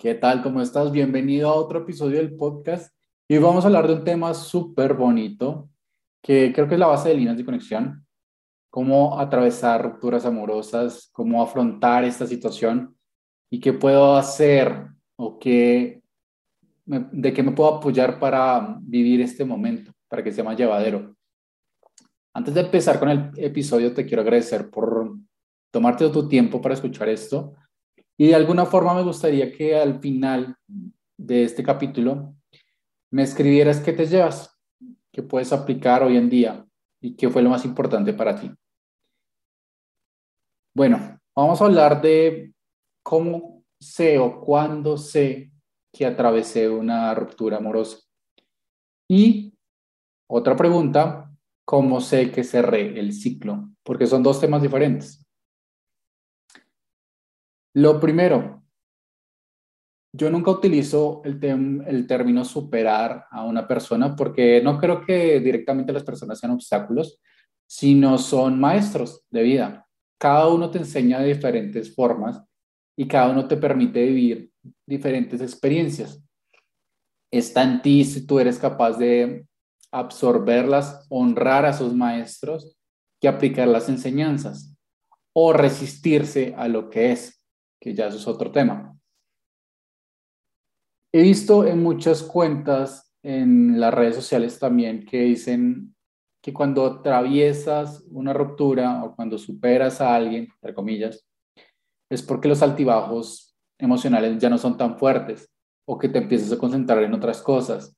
¿Qué tal? ¿Cómo estás? Bienvenido a otro episodio del podcast. Y vamos a hablar de un tema súper bonito, que creo que es la base de líneas de conexión, cómo atravesar rupturas amorosas, cómo afrontar esta situación y qué puedo hacer o qué, de qué me puedo apoyar para vivir este momento, para que sea más llevadero. Antes de empezar con el episodio, te quiero agradecer por tomarte tu tiempo para escuchar esto. Y de alguna forma me gustaría que al final de este capítulo me escribieras qué te llevas, qué puedes aplicar hoy en día y qué fue lo más importante para ti. Bueno, vamos a hablar de cómo sé o cuándo sé que atravesé una ruptura amorosa. Y otra pregunta, ¿cómo sé que cerré el ciclo? Porque son dos temas diferentes. Lo primero, yo nunca utilizo el, el término superar a una persona porque no creo que directamente las personas sean obstáculos, sino son maestros de vida. Cada uno te enseña de diferentes formas y cada uno te permite vivir diferentes experiencias. Está en ti si tú eres capaz de absorberlas, honrar a sus maestros y aplicar las enseñanzas o resistirse a lo que es que ya eso es otro tema. He visto en muchas cuentas en las redes sociales también que dicen que cuando atraviesas una ruptura o cuando superas a alguien, entre comillas, es porque los altibajos emocionales ya no son tan fuertes o que te empiezas a concentrar en otras cosas.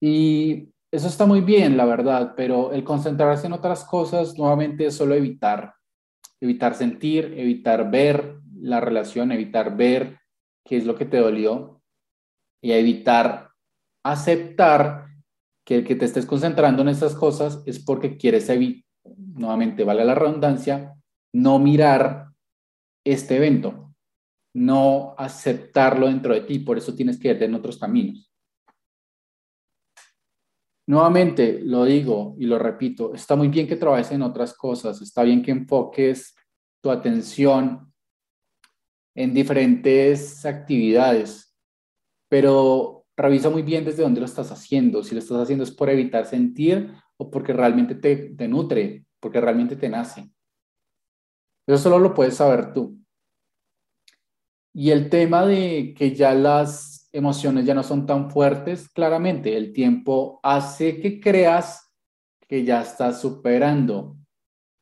Y eso está muy bien, la verdad, pero el concentrarse en otras cosas nuevamente es solo evitar, evitar sentir, evitar ver, la relación, evitar ver qué es lo que te dolió y evitar aceptar que el que te estés concentrando en estas cosas es porque quieres evitar, nuevamente, vale la redundancia, no mirar este evento, no aceptarlo dentro de ti, por eso tienes que irte en otros caminos. Nuevamente, lo digo y lo repito, está muy bien que trabajes en otras cosas, está bien que enfoques tu atención en diferentes actividades, pero revisa muy bien desde dónde lo estás haciendo. Si lo estás haciendo es por evitar sentir o porque realmente te, nutre, porque realmente te nace. Eso solo lo puedes saber tú. Y el tema de que ya las emociones ya no son tan fuertes, claramente el tiempo hace que creas que ya estás superando,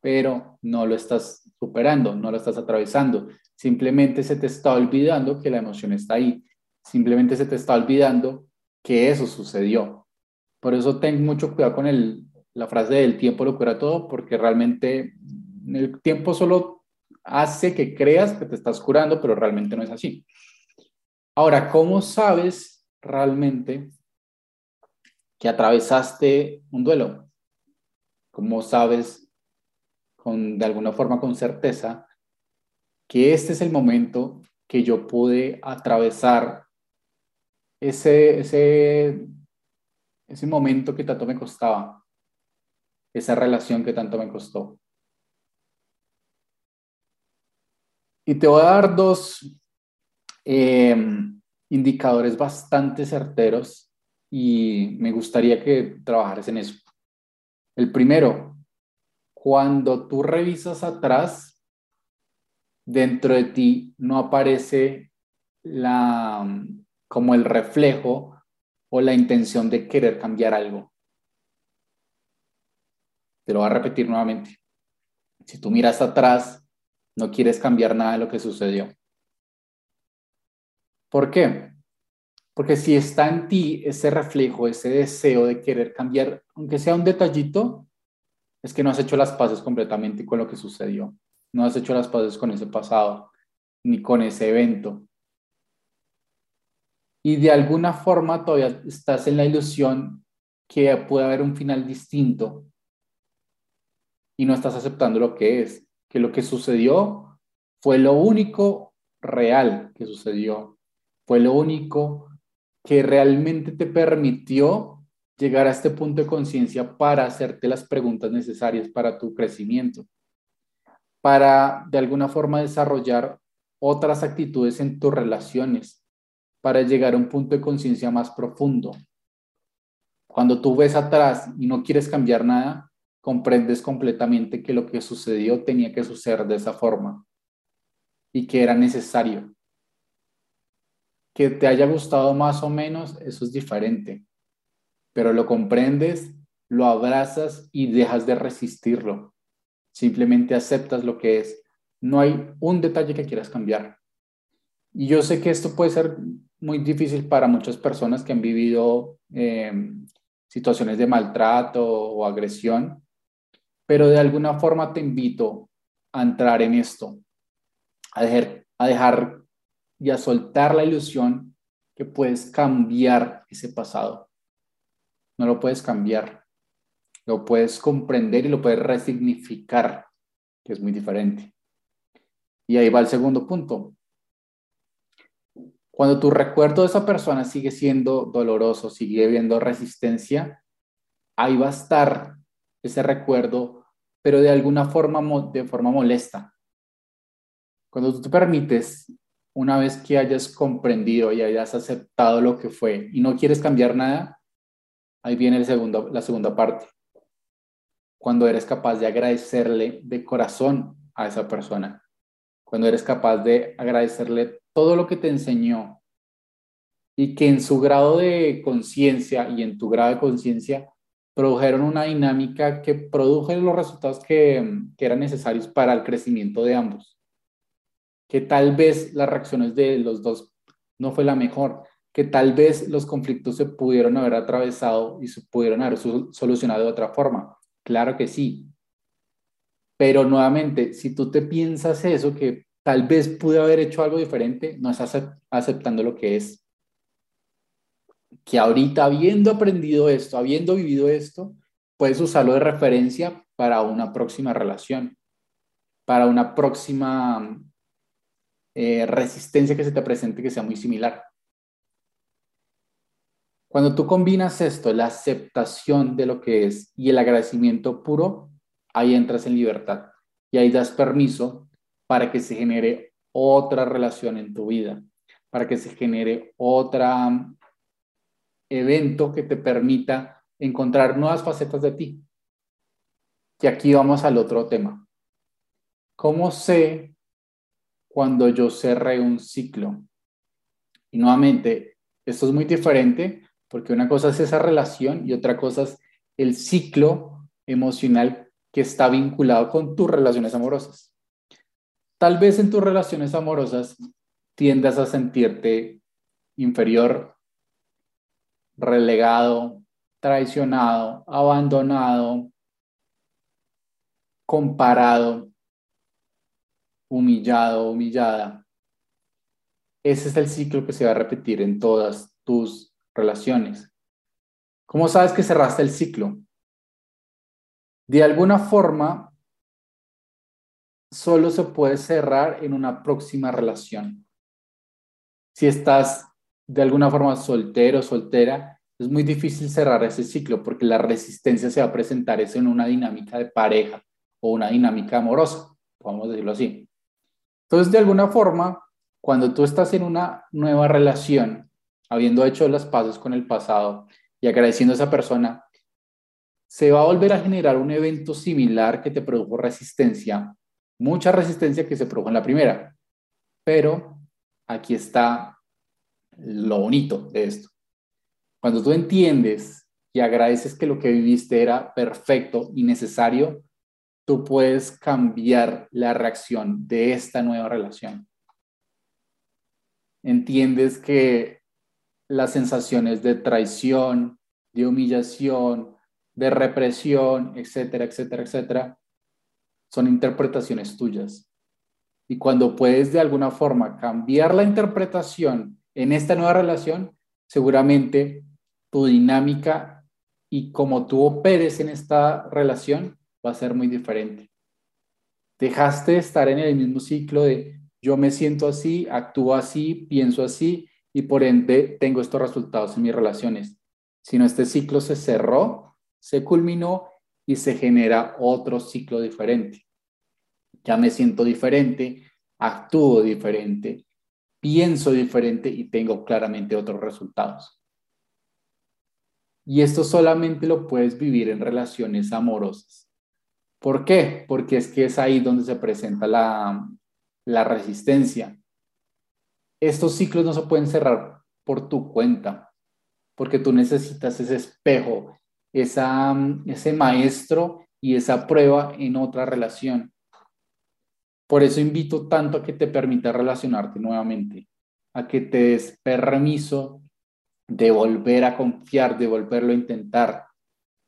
pero no lo estás superando, no lo estás atravesando. Simplemente se te está olvidando que la emoción está ahí. Simplemente se te está olvidando que eso sucedió. Por eso ten mucho cuidado con el, la frase del tiempo lo cura todo, porque realmente el tiempo solo hace que creas que te estás curando, pero realmente no es así. Ahora, ¿cómo sabes realmente que atravesaste un duelo? ¿Cómo sabes con, de alguna forma con certeza que este es el momento que yo pude atravesar ese, ese, ese momento que tanto me costaba, esa relación que tanto me costó. Y te voy a dar dos em, indicadores bastante certeros y me gustaría que trabajaras en eso. El primero, cuando tú revisas atrás, dentro de ti no aparece la, como el reflejo o la intención de querer cambiar algo. Te lo voy a repetir nuevamente. Si tú miras atrás, no quieres cambiar nada de lo que sucedió. ¿Por qué? Porque si está en ti ese reflejo, ese deseo de querer cambiar, aunque sea un detallito, es que no has hecho las paces completamente con lo que sucedió no has hecho las paces con ese pasado, ni con ese evento. Y de alguna forma todavía estás en la ilusión que puede haber un final distinto y no estás aceptando lo que es, que lo que sucedió fue lo único real que sucedió, fue lo único que realmente te permitió llegar a este punto de conciencia para hacerte las preguntas necesarias para tu crecimiento para de alguna forma desarrollar otras actitudes en tus relaciones, para llegar a un punto de conciencia más profundo. Cuando tú ves atrás y no quieres cambiar nada, comprendes completamente que lo que sucedió tenía que suceder de esa forma y que era necesario. Que te haya gustado más o menos, eso es diferente, pero lo comprendes, lo abrazas y dejas de resistirlo. Simplemente aceptas lo que es. No hay un detalle que quieras cambiar. Y yo sé que esto puede ser muy difícil para muchas personas que han vivido em, situaciones de maltrato o agresión, pero de alguna forma te invito a entrar en esto, a dejar, a dejar y a soltar la ilusión que puedes cambiar ese pasado. No lo puedes cambiar, lo puedes comprender y lo puedes resignificar, que es muy diferente. Y ahí va el segundo punto. Cuando tu recuerdo de esa persona sigue siendo doloroso, sigue habiendo resistencia, ahí va a estar ese recuerdo, pero de alguna forma, de forma molesta. Cuando tú te permites, una vez que hayas comprendido y hayas aceptado lo que fue y no quieres cambiar nada, ahí viene el segundo, la segunda parte. Cuando eres capaz de agradecerle de corazón a esa persona. Cuando eres capaz de agradecerle todo lo que te enseñó y que en su grado de conciencia y en tu grado de conciencia produjeron una dinámica que produjo los resultados que, que, eran necesarios para el crecimiento de ambos. Que tal vez las reacciones de los dos no fue la mejor, que tal vez los conflictos se pudieron haber atravesado y se pudieron haber solucionado de otra forma. Claro que sí. Pero nuevamente, si tú te piensas eso, que tal vez pude haber hecho algo diferente, no estás aceptando lo que es. Que ahorita, habiendo aprendido esto, habiendo vivido esto, puedes usarlo de referencia para una próxima relación, para una próxima eh, resistencia que se te presente que sea muy similar. Cuando tú combinas esto, la aceptación de lo que es y el agradecimiento puro, ahí entras en libertad y ahí das permiso para que se genere otra relación en tu vida, para que se genere otro evento que te permita encontrar nuevas facetas de ti. Y aquí vamos al otro tema. ¿Cómo sé cuando yo cerré un ciclo? Y nuevamente, esto es muy diferente porque una cosa es esa relación y otra cosa es el ciclo emocional que está vinculado con tus relaciones amorosas. Tal vez en tus relaciones amorosas tiendas a sentirte inferior, relegado, traicionado, abandonado, comparado, humillado, humillada. Ese es el ciclo que se va a repetir en todas tus relaciones. ¿Cómo sabes que cerraste el ciclo? De alguna forma, solo se puede cerrar en una próxima relación. Si estás de alguna forma soltero o soltera, es muy difícil cerrar ese ciclo porque la resistencia se va a presentar en una dinámica de pareja o una dinámica amorosa, podemos decirlo así. Entonces, de alguna forma, cuando tú estás en una nueva relación, habiendo hecho las paces con el pasado y agradeciendo a esa persona, se va a volver a generar un evento similar que te produjo resistencia mucha resistencia que se produjo en la primera. Pero aquí está lo bonito de esto. Cuando tú entiendes y agradeces que lo que viviste era perfecto y necesario, tú puedes cambiar la reacción de esta nueva relación. Entiendes que las sensaciones de traición, de humillación, de represión, etcétera, etcétera, etcétera, son interpretaciones tuyas. Y cuando puedes de alguna forma cambiar la interpretación en esta nueva relación, seguramente tu dinámica y como tú operes en esta relación va a ser muy diferente. Dejaste de estar en el mismo ciclo de yo me siento así, actúo así, pienso así y por ende tengo estos resultados en mis relaciones. Sino este ciclo se cerró, se culminó y se genera otro ciclo diferente. Ya me siento diferente, actúo diferente pienso diferente y tengo claramente otros resultados. Y esto solamente lo puedes vivir en relaciones amorosas. ¿Por qué? Porque es que es ahí donde se presenta la, la resistencia. Estos ciclos no se pueden cerrar por tu cuenta, porque tú necesitas ese espejo, esa, ese maestro y esa prueba en otra relación. Por eso invito tanto a que te permita relacionarte nuevamente, a que te des permiso de volver a confiar, de volverlo a intentar.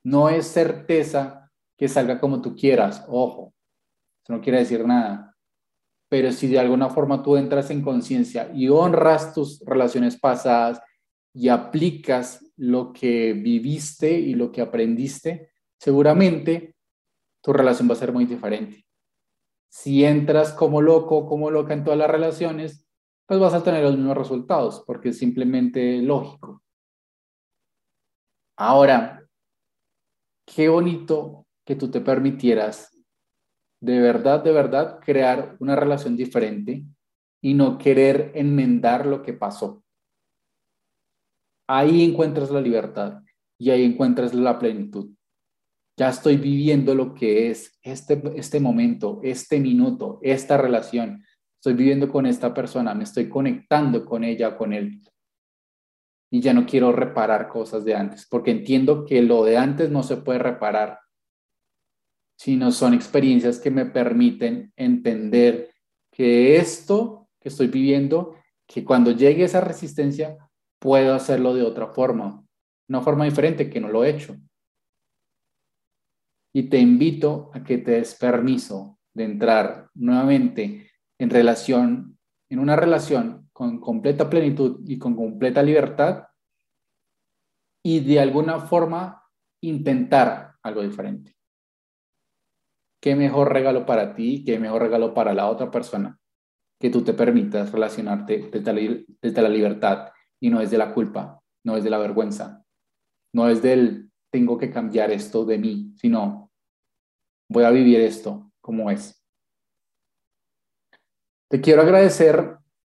No es certeza que salga como tú quieras, ojo, eso no quiere decir nada. Pero si de alguna forma tú entras en conciencia y honras tus relaciones pasadas y aplicas lo que viviste y lo que aprendiste, seguramente tu relación va a ser muy diferente. Si entras como loco, como loca en todas las relaciones, pues vas a tener los mismos resultados, porque es simplemente lógico. Ahora, qué bonito que tú te permitieras de verdad, de verdad, crear una relación diferente y no querer enmendar lo que pasó. Ahí encuentras la libertad y ahí encuentras la plenitud. Ya estoy viviendo lo que es este, este momento, este minuto, esta relación. Estoy viviendo con esta persona, me estoy conectando con ella con él. Y ya no quiero reparar cosas de antes, porque entiendo que lo de antes no se puede reparar, sino son experiencias que me permiten entender que esto que estoy viviendo, que cuando llegue esa resistencia, puedo hacerlo de otra forma, una forma diferente que no lo he hecho. Y te invito a que te des permiso de entrar nuevamente en relación, en una relación con completa plenitud y con completa libertad y de alguna forma intentar algo diferente. ¿Qué mejor regalo para ti? ¿Qué mejor regalo para la otra persona? Que tú te permitas relacionarte desde la, desde la libertad y no es de la culpa, no es de la vergüenza, no es del tengo que cambiar esto de mí, sino voy a vivir esto como es. Te quiero agradecer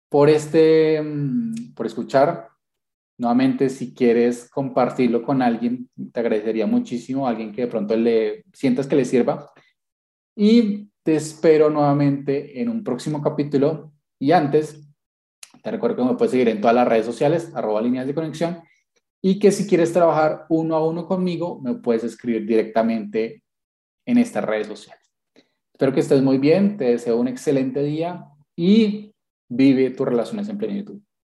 por este, mm, por escuchar. Nuevamente, si quieres compartirlo con alguien, te agradecería muchísimo, alguien que de pronto le sientas que le sirva. Y te espero nuevamente en un próximo capítulo. Y antes, te recuerdo que me puedes seguir en todas las redes sociales, arroba líneas de conexión, y que si quieres trabajar uno a uno conmigo, me puedes escribir directamente en estas redes sociales. Espero que estés muy bien, te deseo un excelente día y vive tus relaciones en plenitud.